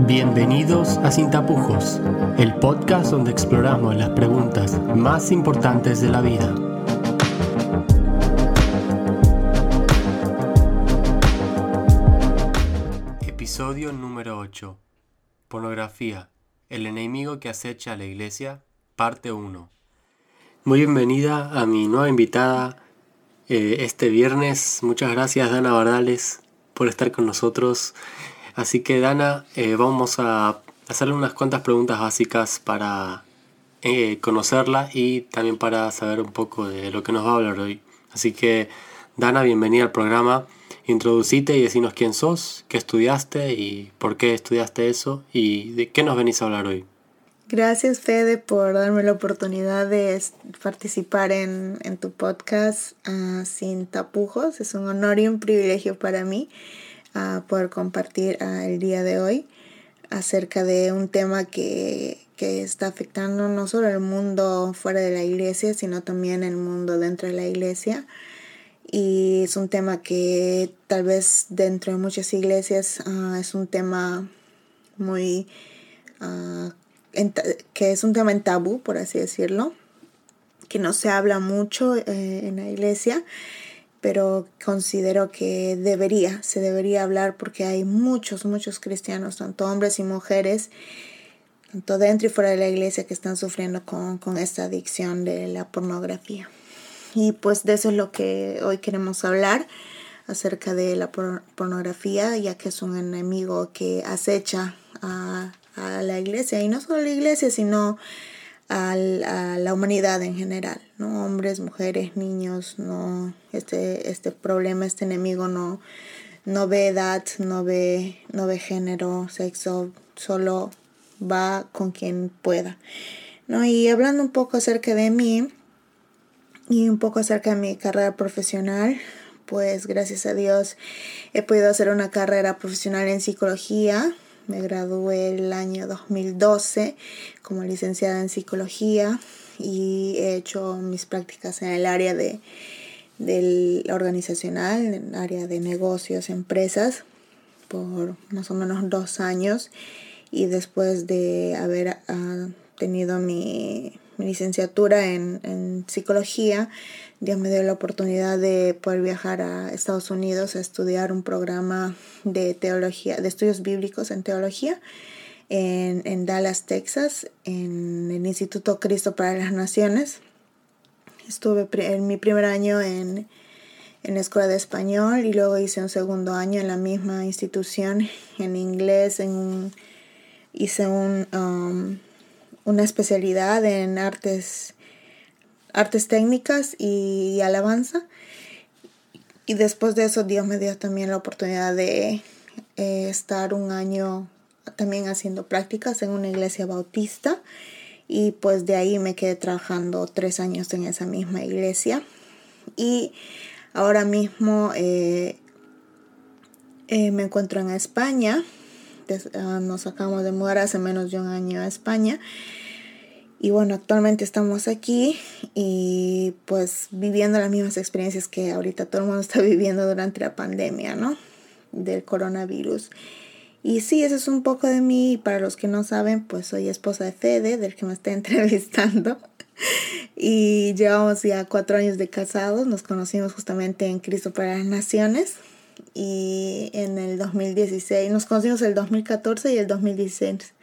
Bienvenidos a Sin Tapujos, el podcast donde exploramos las preguntas más importantes de la vida. Episodio número 8. Pornografía. El enemigo que acecha a la iglesia. Parte 1. Muy bienvenida a mi nueva invitada eh, este viernes. Muchas gracias Dana Bardales por estar con nosotros. Así que Dana, eh, vamos a hacerle unas cuantas preguntas básicas para eh, conocerla y también para saber un poco de lo que nos va a hablar hoy. Así que Dana, bienvenida al programa. Introducite y decinos quién sos, qué estudiaste y por qué estudiaste eso y de qué nos venís a hablar hoy. Gracias Fede por darme la oportunidad de participar en, tu podcast ah, sin tapujos. Es un honor y un privilegio para mí uh, poder compartir ah, el día de hoy acerca de un tema que, que está afectando no solo el mundo fuera de la iglesia, sino también el mundo dentro de la iglesia. Y es un tema que tal vez dentro de muchas iglesias uh, es un tema muy uh, que es un tema en tabú por así decirlo que no se habla mucho eh, en la iglesia pero considero que debería se debería hablar porque hay muchos muchos cristianos tanto hombres y mujeres tanto dentro y fuera de la iglesia que están sufriendo con, con esta adicción de la pornografía. Y pues de eso es lo que hoy queremos hablar acerca de la pornografía, ya que es un enemigo que acecha a, la iglesia, y no solo a la iglesia, sino a, la humanidad en general, ¿no? Hombres, mujeres, niños, no, este, este problema, este enemigo no, no ve edad, no ve, no ve género, sexo, solo va con quien pueda. ¿no? Y hablando un poco acerca de mí, y un poco acerca de mi carrera profesional. Pues gracias a Dios he podido hacer una carrera profesional en psicología. Me gradué el año 2012 como licenciada en psicología y he hecho mis prácticas en el área de del organizacional, en el área de negocios, empresas, por más o menos dos años. Y después de haber ah, tenido mi mi licenciatura en, psicología, Dios me dio la oportunidad de poder viajar a Estados Unidos a estudiar un programa de teología, de estudios bíblicos en teología en, Dallas, Texas, en el Instituto Cristo para las Naciones. Estuve en mi primer año en, en la escuela de español y luego hice un segundo año en la misma institución en inglés, en hice un... Um, una especialidad en artes, artes técnicas y alabanza. Y después de eso Dios me dio también la oportunidad de eh, estar un año también haciendo prácticas en una iglesia bautista. Y pues de ahí me quedé trabajando tres años en esa misma iglesia. Y ahora mismo eh, eh, me encuentro en España Ah, nos acabamos de mudar hace menos de un año a España. Y bueno, actualmente estamos aquí y pues viviendo las mismas experiencias que ahorita todo el mundo está viviendo durante la pandemia, ¿no? Del coronavirus. Y sí, eso es un poco de mí. Y para los que no saben, pues soy esposa de Fede, del que me está entrevistando. Y llevamos ya cuatro años de casados. Nos conocimos justamente en Cristo para las Naciones y en el 2016, nos conocimos el 2014 y el 2016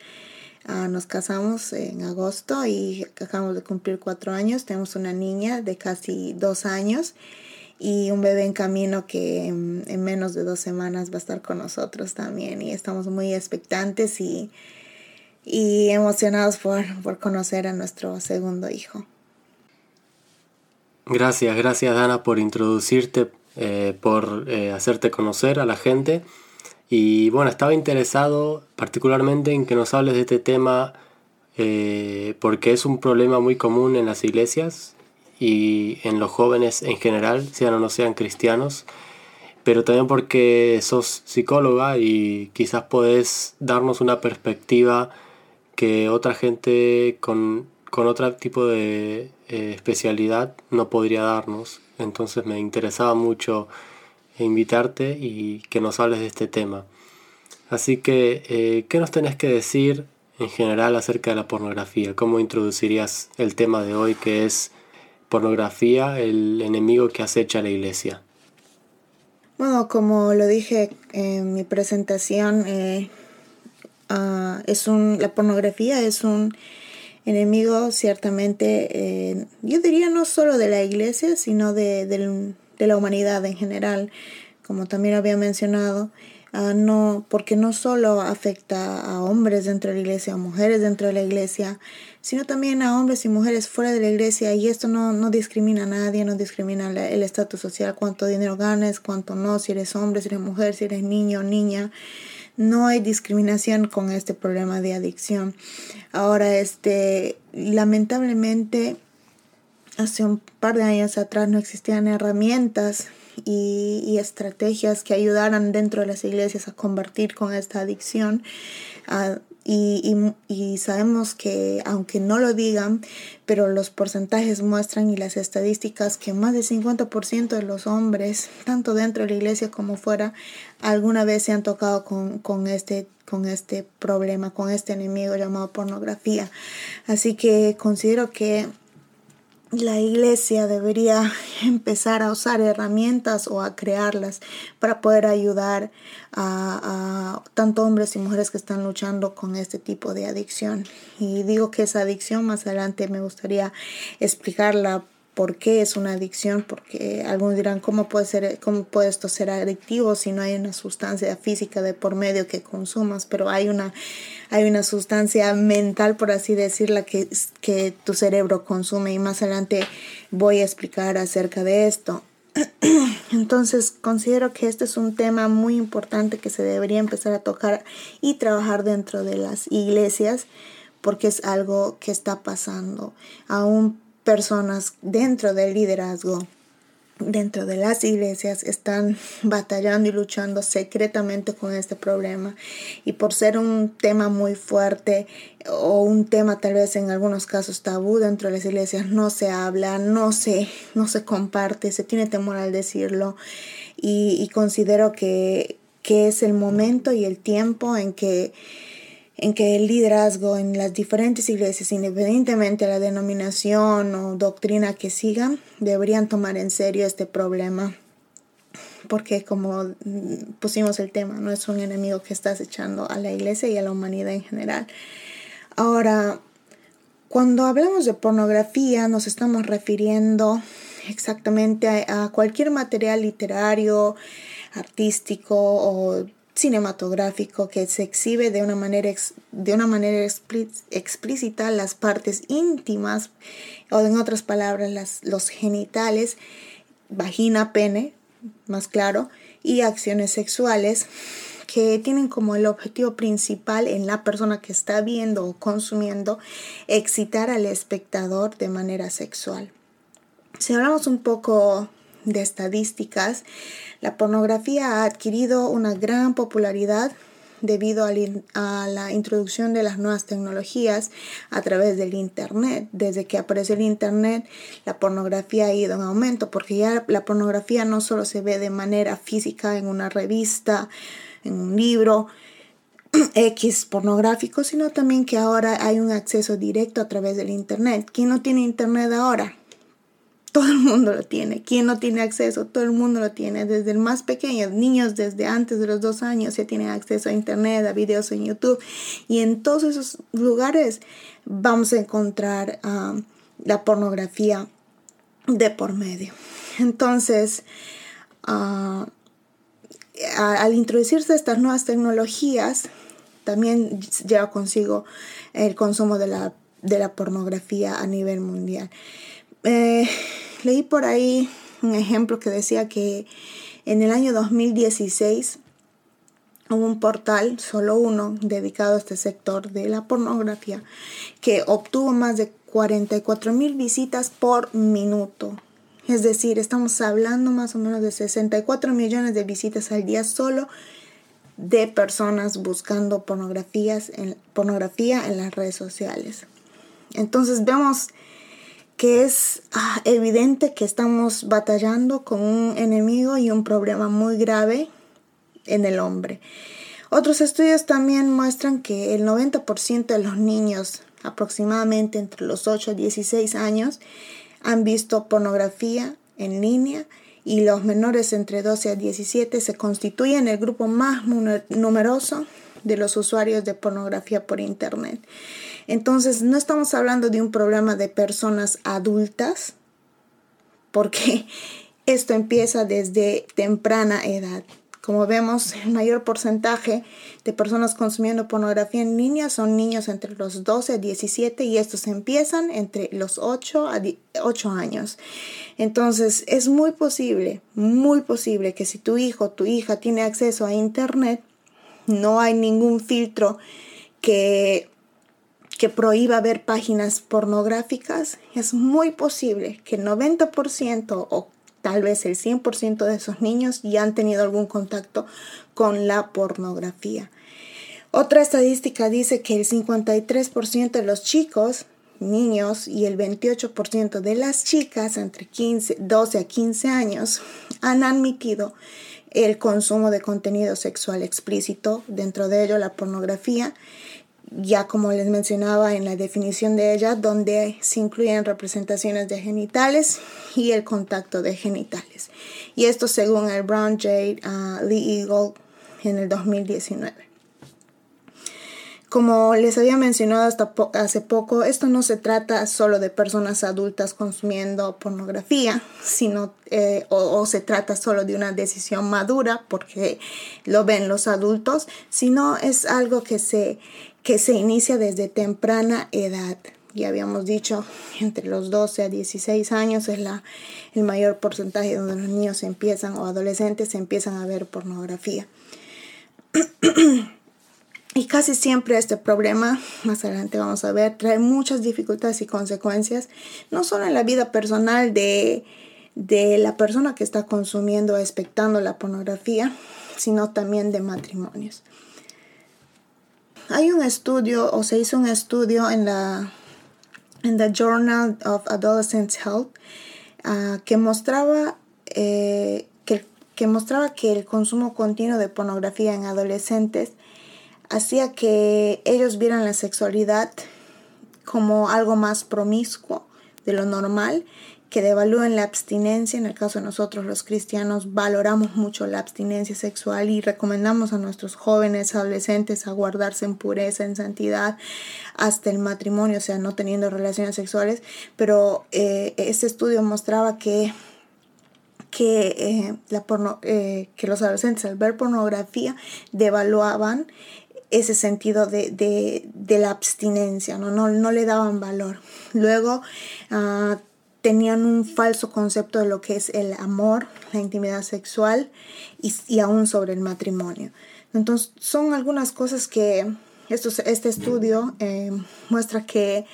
ah, nos casamos en agosto y acabamos de cumplir cuatro años. Tenemos una niña de casi dos años y un bebé en camino que en, menos de dos semanas va a estar con nosotros también y estamos muy expectantes y, y emocionados por, por conocer a nuestro segundo hijo. Gracias, gracias Dana por introducirte eh, por eh, hacerte conocer a la gente. Y bueno, estaba interesado particularmente en que nos hables de este tema eh, porque es un problema muy común en las iglesias y en los jóvenes en general, sean o no sean cristianos, pero también porque sos psicóloga y quizás podés darnos una perspectiva que otra gente con, con otro tipo de especialidad no podría darnos. Entonces me interesaba mucho invitarte y que nos hables de este tema. Así que, eh, ¿qué nos tenés que decir en general acerca de la pornografía? ¿Cómo introducirías el tema de hoy que es pornografía, el enemigo que acecha a la iglesia? Bueno, como lo dije en mi presentación, eh, ah, es un, la pornografía es un enemigo ciertamente, eh, yo diría no solo de la iglesia, sino de, de la humanidad en general, como también había mencionado. Ah, no, porque no solo afecta a hombres dentro de la iglesia, a mujeres dentro de la iglesia, sino también a hombres y mujeres fuera de la iglesia. Y esto no, no discrimina a nadie, no discrimina el estatus social, cuánto dinero ganes, cuánto no, si eres hombre, si eres mujer, si eres niño o niña. No hay discriminación con este problema de adicción. Ahora, este, lamentablemente, hace un par de años atrás no existían herramientas y, estrategias que ayudaran dentro de las iglesias a combatir con esta adicción. Ah, y, sabemos que, aunque no lo digan, pero los porcentajes muestran y las estadísticas que más del 50% de los hombres, tanto dentro de la iglesia como fuera, alguna vez se han tocado con, este, con este problema, con este enemigo llamado pornografía. Así que considero que la iglesia debería empezar a usar herramientas o a crearlas para poder ayudar a, tanto hombres y mujeres que están luchando con este tipo de adicción. Y digo que esa adicción más adelante me gustaría explicarla por qué es una adicción, porque algunos dirán, ¿cómo puede, ser, ¿cómo puede esto ser adictivo si no hay una sustancia física de por medio que consumas? Pero hay una, hay una sustancia mental, por así decirla, que, que tu cerebro consume y más adelante voy a explicar acerca de esto. Entonces considero que este es un tema muy importante que se debería empezar a tocar y trabajar dentro de las iglesias porque es algo que está pasando. Aún personas dentro del liderazgo, dentro de las iglesias, están batallando y luchando secretamente con este problema. Y por ser un tema muy fuerte o un tema tal vez en algunos casos tabú dentro de las iglesias, no se habla, no se, no se comparte, se tiene temor al decirlo. Y, considero que, que es el momento y el tiempo en que en que el liderazgo en las diferentes iglesias, independientemente de la denominación o doctrina que sigan, deberían tomar en serio este problema. Porque como pusimos el tema, no es un enemigo que estás echando a la iglesia y a la humanidad en general. Ahora, cuando hablamos de pornografía, nos estamos refiriendo exactamente a, cualquier material literario, artístico o cinematográfico que se exhibe de una manera, de una manera explícita las partes íntimas o en otras palabras las, los genitales, vagina, pene, más claro, y acciones sexuales que tienen como el objetivo principal en la persona que está viendo o consumiendo excitar al espectador de manera sexual. Si hablamos un poco de estadísticas, la pornografía ha adquirido una gran popularidad debido a la introducción de las nuevas tecnologías a través del Internet. Desde que apareció el Internet, la pornografía ha ido en aumento, porque ya la pornografía no solo se ve de manera física en una revista, en un libro, X pornográfico, sino también que ahora hay un acceso directo a través del Internet. ¿Quién no tiene Internet ahora? Todo el mundo lo tiene. ¿Quién no tiene acceso? Todo el mundo lo tiene. Desde el más pequeño, niños desde antes de los dos años ya tienen acceso a internet, a videos en YouTube. Y en todos esos lugares vamos a encontrar um, la pornografía de por medio. Entonces, uh, al introducirse estas nuevas tecnologías, también lleva consigo el consumo de la, de la pornografía a nivel mundial. Eh, leí por ahí un ejemplo que decía que en el año 2016 hubo un portal, solo uno, dedicado a este sector de la pornografía, que obtuvo más de 44 mil visitas por minuto. Es decir, estamos hablando más o menos de 64 millones de visitas al día solo de personas buscando pornografías pornografía en las redes sociales. Entonces vemos que es ah, evidente que estamos batallando con un enemigo y un problema muy grave en el hombre. Otros estudios también muestran que el 90% de los niños, aproximadamente entre los 8 y 16 años, han visto pornografía en línea y los menores entre 12 a 17 se constituyen el grupo más numeroso de los usuarios de pornografía por Internet. Entonces, no estamos hablando de un problema de personas adultas, porque esto empieza desde temprana edad. Como vemos, el mayor porcentaje de personas consumiendo pornografía en línea son niños entre los 12 a 17 y estos empiezan entre los 8 a 8 años. Entonces, es muy posible, muy posible que si tu hijo o tu hija tiene acceso a Internet, no hay ningún filtro que, que prohíba ver páginas pornográficas, es muy posible que el 90% o tal vez el 100% de esos niños ya han tenido algún contacto con la pornografía. Otra estadística dice que el 53% de los chicos, niños, y el 28% de las chicas entre 15, 12 a 15 años han admitido el consumo de contenido sexual explícito, dentro de ello la pornografía, ya como les mencionaba en la definición de ella, donde se incluyen representaciones de genitales y el contacto de genitales. Y esto según el Brown Jade uh, Lee Eagle en el 2019. Como les había mencionado hasta hace poco, esto no se trata solo de personas adultas consumiendo pornografía, sino eh, o, se trata solo de una decisión madura porque lo ven los adultos, sino es algo que se, que se inicia desde temprana edad. Ya habíamos dicho, entre los 12 a 16 años es la, el mayor porcentaje donde los niños empiezan o adolescentes empiezan a ver pornografía. Y casi siempre este problema, más adelante vamos a ver, trae muchas dificultades y consecuencias, no solo en la vida personal de, de la persona que está consumiendo o expectando la pornografía, sino también de matrimonios. Hay un estudio, o se hizo un estudio en la en the Journal of Adolescent Health ah, que mostraba eh, que, que mostraba que el consumo continuo de pornografía en adolescentes hacía que ellos vieran la sexualidad como algo más promiscuo de lo normal, que devalúen la abstinencia. En el caso de nosotros los cristianos valoramos mucho la abstinencia sexual y recomendamos a nuestros jóvenes, adolescentes a guardarse en pureza, en santidad, hasta el matrimonio, o sea, no teniendo relaciones sexuales. Pero eh, este estudio mostraba que eh, eh, que los adolescentes al ver pornografía devaluaban ese sentido de, la abstinencia, ¿no? No, le daban valor. Luego ah, tenían un falso concepto de lo que es el amor, la intimidad sexual y, aún sobre el matrimonio. Entonces son algunas cosas que este estudio eh, muestra que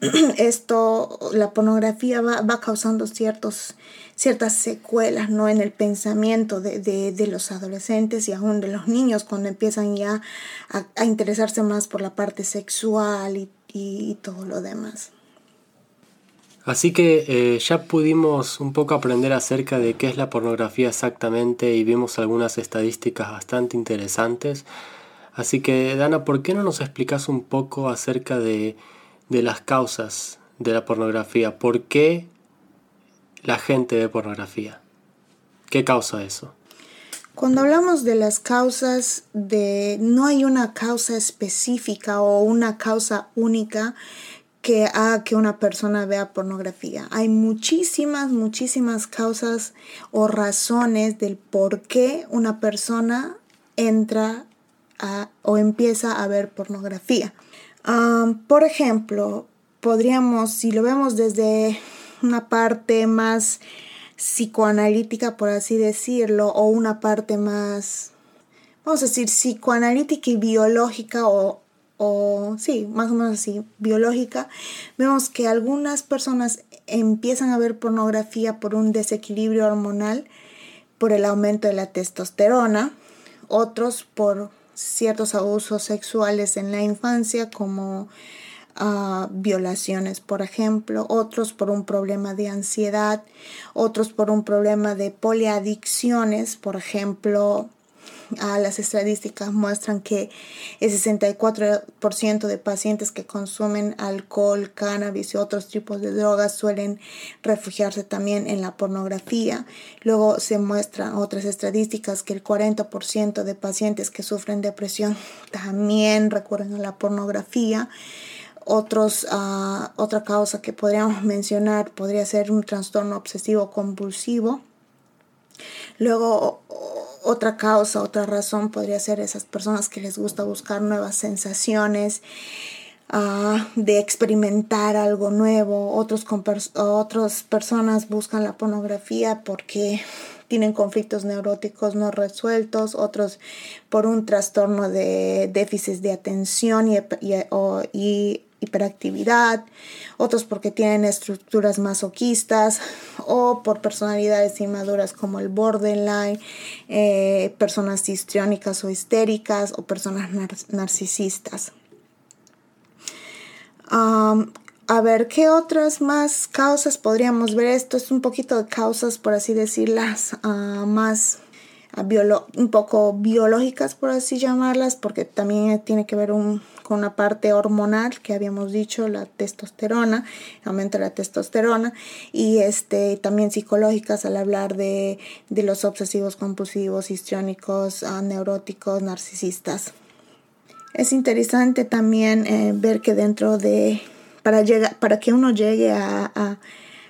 esto, la pornografía va, causando ciertos, ciertas secuelas ¿no? en el pensamiento de, los adolescentes y aún de los niños cuando empiezan ya a, interesarse más por la parte sexual y, todo lo demás. Así que eh, ya pudimos un poco aprender acerca de qué es la pornografía exactamente y vimos algunas estadísticas bastante interesantes. Así que Dana, ¿por qué no nos explicas un poco acerca de de las causas de la pornografía. ¿Por qué la gente ve pornografía? ¿Qué causa eso? Cuando hablamos de las causas de no hay una causa específica o una causa única que haga que una persona vea pornografía. Hay muchísimas, muchísimas causas o razones del por qué una persona entra o empieza a ver pornografía por ejemplo, podríamos, si lo vemos desde una parte más psicoanalítica, por así decirlo, o una parte más, vamos a decir, psicoanalítica y biológica, o, o sí, más o menos así, biológica, vemos que algunas personas empiezan a ver pornografía por un desequilibrio hormonal, por el aumento de la testosterona, otros por ciertos abusos sexuales en la infancia como ah, violaciones, por ejemplo, otros por un problema de ansiedad, otros por un problema de poliadicciones, por ejemplo, Ah, las estadísticas muestran que el 64% de pacientes que consumen alcohol, cannabis y otros tipos de drogas suelen refugiarse también en la pornografía. Luego se muestran otras estadísticas que el 40% de pacientes que sufren depresión también recurren a la pornografía. Otros, ah, otra causa que podríamos mencionar podría ser un trastorno obsesivo compulsivo. Luego otra causa, otra razón podría ser esas personas que les gusta buscar nuevas sensaciones, ah, de experimentar algo nuevo. Otros otras personas buscan la pornografía porque tienen conflictos neuróticos no resueltos, otros por un trastorno de déficit de atención y, y hiperactividad, otros porque tienen estructuras masoquistas o por personalidades inmaduras como el borderline, eh, personas histriónicas o histéricas o personas narcisistas. a ver, ¿qué otras más causas podríamos ver? Esto es un poquito de causas, por así decirlas, uh, más un poco biológicas, por así llamarlas, porque también tiene que ver un, con una parte hormonal que habíamos dicho, la testosterona, aumenta la testosterona, y este, también psicológicas al hablar de, de los obsesivos compulsivos, histriónicos, ah, neuróticos, narcisistas. Es interesante también eh, ver que dentro de, para, llegar, para que uno llegue a, a,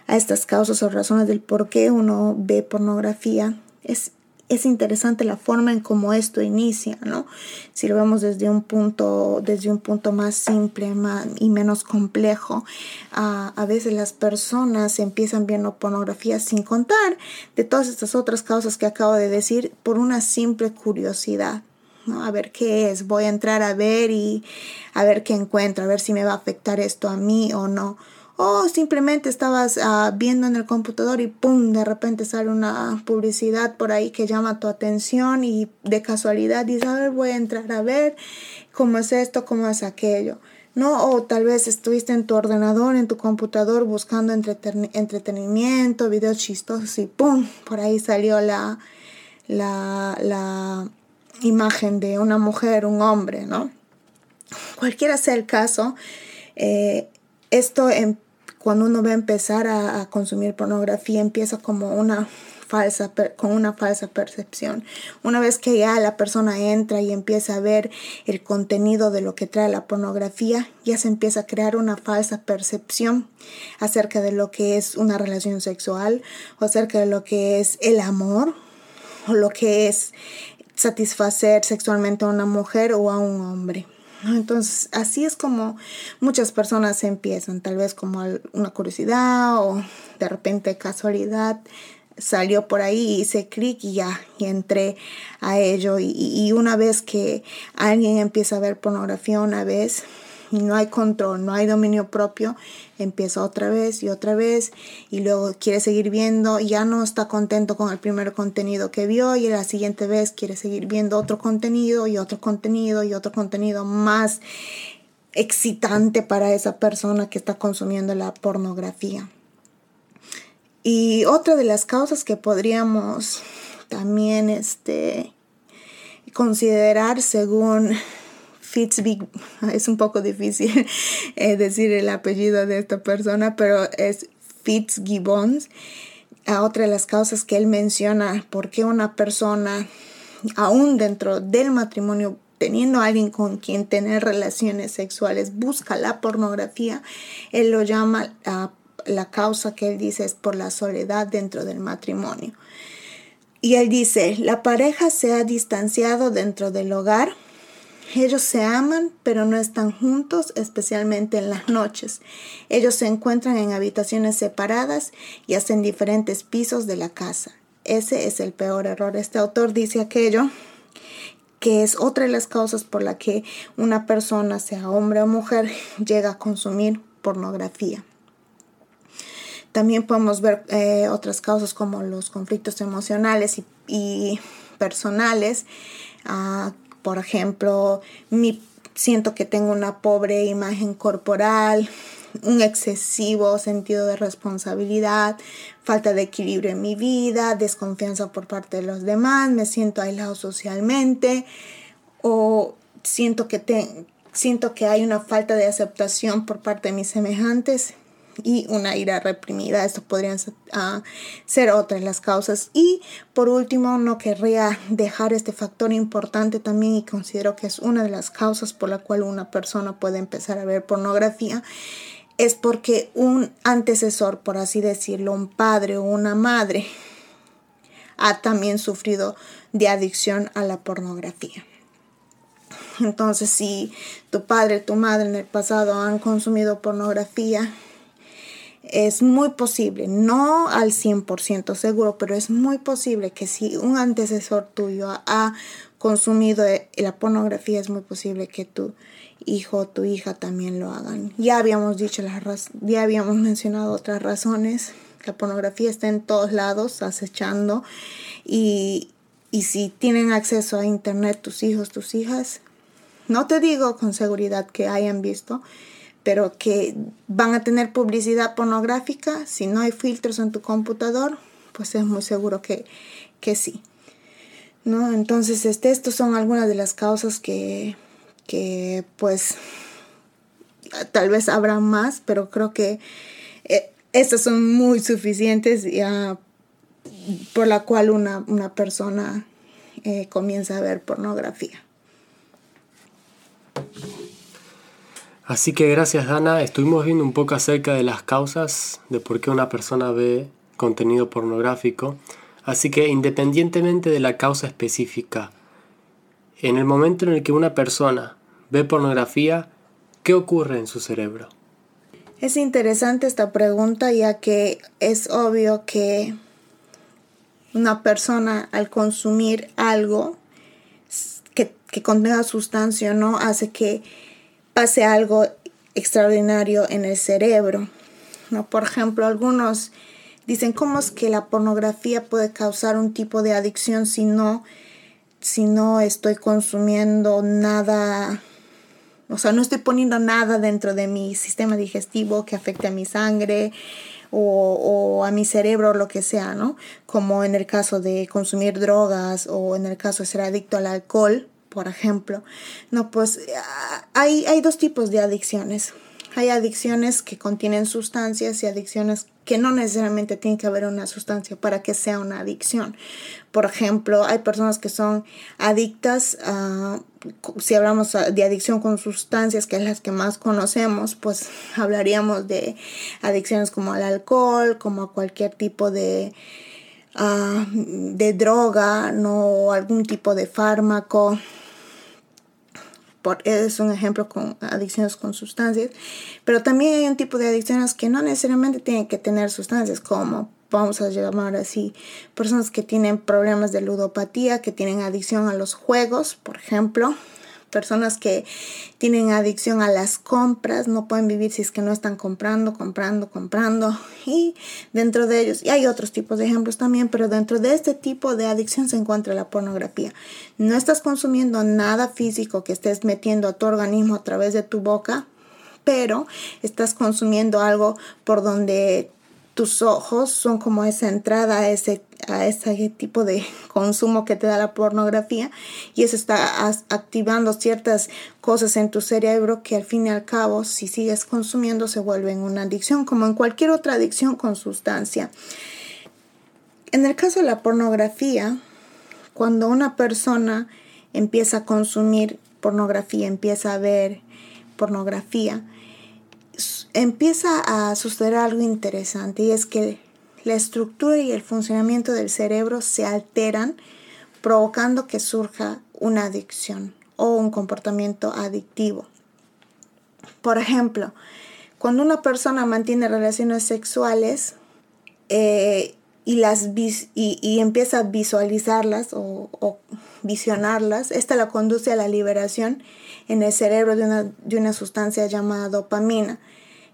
a estas causas o razones del por qué uno ve pornografía, es es interesante la forma en cómo esto inicia, ¿no? Si lo vemos desde un punto, desde un punto más simple y menos complejo, a veces las personas empiezan viendo pornografía sin contar de todas estas otras causas que acabo de decir por una simple curiosidad. ¿no? A ver qué es, voy a entrar a ver y a ver qué encuentro, a ver si me va a afectar esto a mí o no o simplemente estabas ah, viendo en el computador y ¡pum! de repente sale una publicidad por ahí que llama tu atención y de casualidad dices, a ver, voy a entrar a ver cómo es esto, cómo es aquello. ¿no? O tal vez estuviste en tu ordenador, en tu computador buscando entretenimiento, videos chistosos y ¡pum! Por ahí salió la, la, imagen de una mujer, un hombre, ¿no? Cualquiera sea el caso, eh, esto en cuando uno va a empezar a, consumir pornografía empieza como una falsa con una falsa percepción. Una vez que ya la persona entra y empieza a ver el contenido de lo que trae la pornografía, ya se empieza a crear una falsa percepción acerca de lo que es una relación sexual o acerca de lo que es el amor o lo que es satisfacer sexualmente a una mujer o a un hombre. Entonces, así es como muchas personas empiezan, tal vez como una curiosidad o de repente casualidad salió por ahí hice clic y ya, y entré a ello. Y, y, una vez que alguien empieza a ver pornografía una vez, y no hay control, no hay dominio propio, empieza otra vez y otra vez y luego quiere seguir viendo, ya no está contento con el primer contenido que vio y la siguiente vez quiere seguir viendo otro contenido y otro contenido y otro contenido más excitante para esa persona que está consumiendo la pornografía. Y otra de las causas que podríamos también este, considerar según Fitzbig, es un poco difícil eh, decir el apellido de esta persona, pero es Fitzgibbons. A otra de las causas que él menciona, por qué una persona, aún dentro del matrimonio, teniendo a alguien con quien tener relaciones sexuales, busca la pornografía, él lo llama la causa que él dice es por la soledad dentro del matrimonio. Y él dice, la pareja se ha distanciado dentro del hogar ellos se aman, pero no están juntos, especialmente en las noches. Ellos se encuentran en habitaciones separadas y hacen diferentes pisos de la casa. Ese es el peor error. Este autor dice aquello que es otra de las causas por la que una persona, sea hombre o mujer, llega a consumir pornografía. También podemos ver eh, otras causas como los conflictos emocionales y, personales, uh, por ejemplo, mi, siento que tengo una pobre imagen corporal, un excesivo sentido de responsabilidad, falta de equilibrio en mi vida, desconfianza por parte de los demás, me siento aislado socialmente o siento que, te, siento que hay una falta de aceptación por parte de mis semejantes y una ira reprimida. Esto podrían uh, ser otras las causas. Y por último, no querría dejar este factor importante también y considero que es una de las causas por la cual una persona puede empezar a ver pornografía. Es porque un antecesor, por así decirlo, un padre o una madre, ha también sufrido de adicción a la pornografía. Entonces, si tu padre, tu madre en el pasado han consumido pornografía, es muy posible, no al 100% seguro, pero es muy posible que si un antecesor tuyo ha consumido eh, la pornografía, es muy posible que tu hijo o tu hija también lo hagan. Ya habíamos dicho las ya habíamos mencionado otras razones. La pornografía está en todos lados, acechando. Y, y si tienen acceso a internet tus hijos, tus hijas, no te digo con seguridad que hayan visto, pero que van a tener publicidad pornográfica, si no hay filtros en tu computador, pues es muy seguro que, que sí. ¿No? Entonces, este, estos son algunas de las causas que, que pues tal vez habrá más, pero creo que eh, estas son muy suficientes ya por la cual una, una persona eh, comienza a ver pornografía. Así que gracias Dana, estuvimos viendo un poco acerca de las causas de por qué una persona ve contenido pornográfico. Así que independientemente de la causa específica, en el momento en el que una persona ve pornografía, ¿qué ocurre en su cerebro? Es interesante esta pregunta ya que es obvio que una persona al consumir algo que, que contenga sustancia no hace que pase algo extraordinario en el cerebro. ¿no? Por ejemplo, algunos dicen cómo es que la pornografía puede causar un tipo de adicción si no, si no estoy consumiendo nada, o sea, no estoy poniendo nada dentro de mi sistema digestivo que afecte a mi sangre o, o a mi cerebro lo que sea, ¿no? Como en el caso de consumir drogas o en el caso de ser adicto al alcohol por ejemplo. No, pues hay, hay dos tipos de adicciones. Hay adicciones que contienen sustancias y adicciones que no necesariamente tiene que haber una sustancia para que sea una adicción. Por ejemplo, hay personas que son adictas, si hablamos de adicción con sustancias, que es las que más conocemos, pues hablaríamos de adicciones como al alcohol, como a cualquier tipo de, ah, de droga, no algún tipo de fármaco. Es un ejemplo con adicciones con sustancias, pero también hay un tipo de adicciones que no necesariamente tienen que tener sustancias, como vamos a llamar así, personas que tienen problemas de ludopatía, que tienen adicción a los juegos, por ejemplo, personas que tienen adicción a las compras, no pueden vivir si es que no están comprando, comprando, comprando. Y dentro de ellos, y hay otros tipos de ejemplos también, pero dentro de este tipo de adicción se encuentra la pornografía. No estás consumiendo nada físico que estés metiendo a tu organismo a través de tu boca, pero estás consumiendo algo por donde tus ojos son como esa entrada a ese, a ese tipo de consumo que te da la pornografía y eso está activando ciertas cosas en tu cerebro que al fin y al cabo si sigues consumiendo se vuelven una adicción como en cualquier otra adicción con sustancia. En el caso de la pornografía, cuando una persona empieza a consumir pornografía, empieza a ver pornografía, empieza a suceder algo interesante y es que la estructura y el funcionamiento del cerebro se alteran provocando que surja una adicción o un comportamiento adictivo. Por ejemplo, cuando una persona mantiene relaciones sexuales eh, y, las y, empieza a visualizarlas o, o, visionarlas, esta la conduce a la liberación en el cerebro de una, de una sustancia llamada dopamina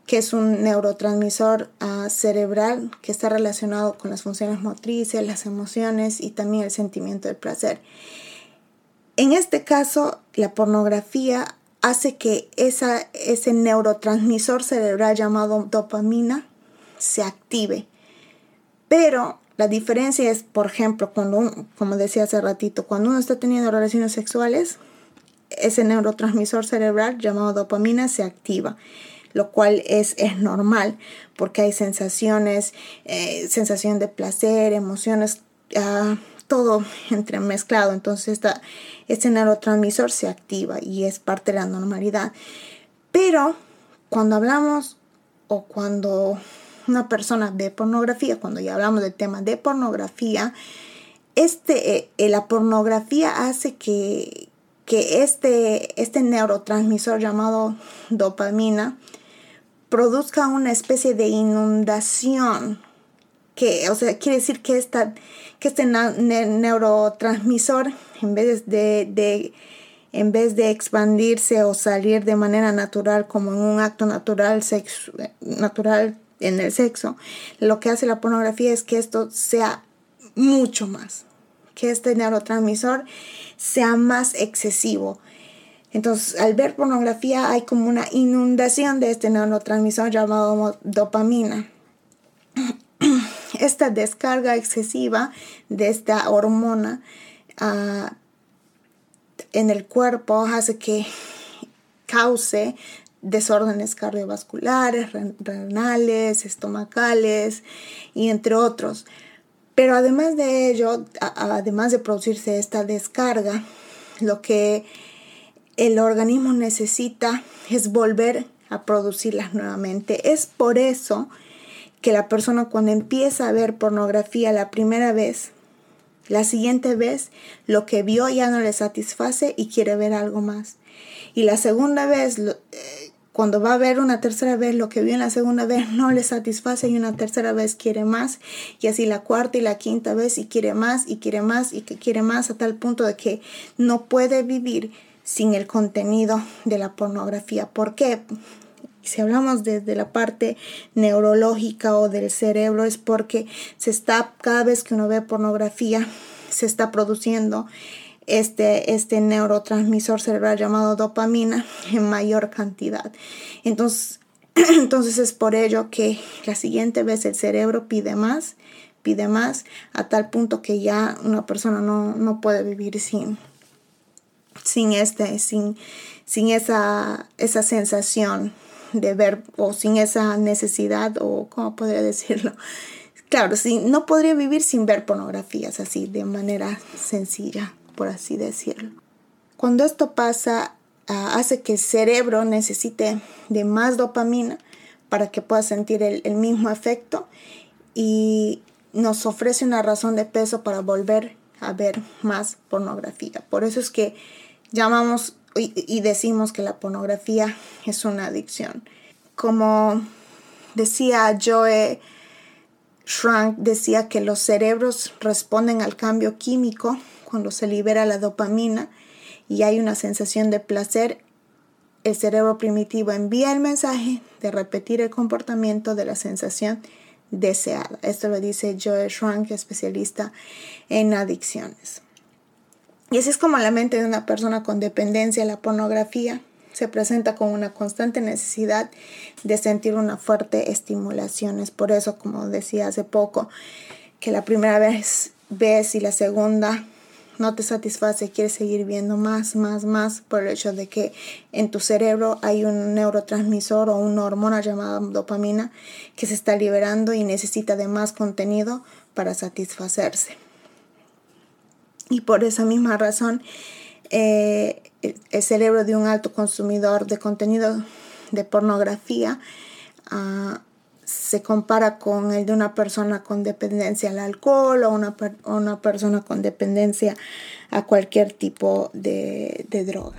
que es un neurotransmisor uh, cerebral que está relacionado con las funciones motrices, las emociones y también el sentimiento del placer. En este caso, la pornografía hace que ese neurotransmisor cerebral llamado dopamina se active. Pero la diferencia es, por ejemplo, cuando, como decía hace ratito, cuando uno está teniendo relaciones sexuales, ese neurotransmisor cerebral llamado dopamina se activa, lo cual es, es normal porque hay sensaciones, eh, sensación de placer, emociones, uh, todo entremezclado. Entonces esta, este neurotransmisor se activa y es parte de la normalidad. Pero cuando hablamos o cuando una persona ve pornografía, cuando ya hablamos del tema de pornografía, este, eh, la pornografía hace que, que este, este neurotransmisor llamado dopamina produzca una especie de inundación que, o sea, quiere decir que, esta, que este neurotransmisor, en vez de, de, en vez de expandirse o salir de manera natural como en un acto natural, natural en el sexo, lo que hace la pornografía es que esto sea mucho más, que este neurotransmisor sea más excesivo. Entonces, al ver pornografía hay como una inundación de este neurotransmisor llamado dopamina. Esta descarga excesiva de esta hormona uh, en el cuerpo hace que cause desórdenes cardiovasculares, renales, estomacales y entre otros. Pero además de ello, además de producirse esta descarga, lo que el organismo necesita es volver a producirlas nuevamente. Es por eso que la persona cuando empieza a ver pornografía la primera vez, la siguiente vez lo que vio ya no le satisface y quiere ver algo más. Y la segunda vez eh, cuando va a ver una tercera vez, lo que vio en la segunda vez no le satisface y una tercera vez quiere más. Y así la cuarta y la quinta vez y quiere más y quiere más y que quiere más a tal punto de que no puede vivir sin el contenido de la pornografía. ¿Por qué? Si hablamos desde la parte neurológica o del cerebro es porque se está, cada vez que uno ve pornografía, se está produciendo este, este neurotransmisor cerebral llamado dopamina en mayor cantidad. Entonces, entonces es por ello que la siguiente vez el cerebro pide más, pide más, a tal punto que ya una persona no, puede vivir sin, sin, este, sin, sin esa, esa sensación de ver o sin esa necesidad o cómo podría decirlo. Claro, sí, no podría vivir sin ver pornografías así de manera sencilla por así decirlo. Cuando esto pasa, ah, hace que el cerebro necesite de más dopamina para que pueda sentir el, mismo efecto y nos ofrece una razón de peso para volver a ver más pornografía. Por eso es que llamamos y, decimos que la pornografía es una adicción. Como decía Joe Schrank, decía que los cerebros responden al cambio químico cuando se libera la dopamina y hay una sensación de placer, el cerebro primitivo envía el mensaje de repetir el comportamiento de la sensación deseada. Esto lo dice Joe Schrank, especialista en adicciones. Y así es como la mente de una persona con dependencia a la pornografía se presenta con una constante necesidad de sentir una fuerte estimulación. Es por eso, como decía hace poco, que la primera vez ves y la segunda no te satisface, quieres seguir viendo más, más, más por el hecho de que en tu cerebro hay un neurotransmisor o una hormona llamada dopamina que se está liberando y necesita de más contenido para satisfacerse. Y por esa misma razón, eh, el cerebro de un alto consumidor de contenido de pornografía uh, se compara con el de una persona con dependencia al alcohol o una, una persona con dependencia a cualquier tipo de, de droga.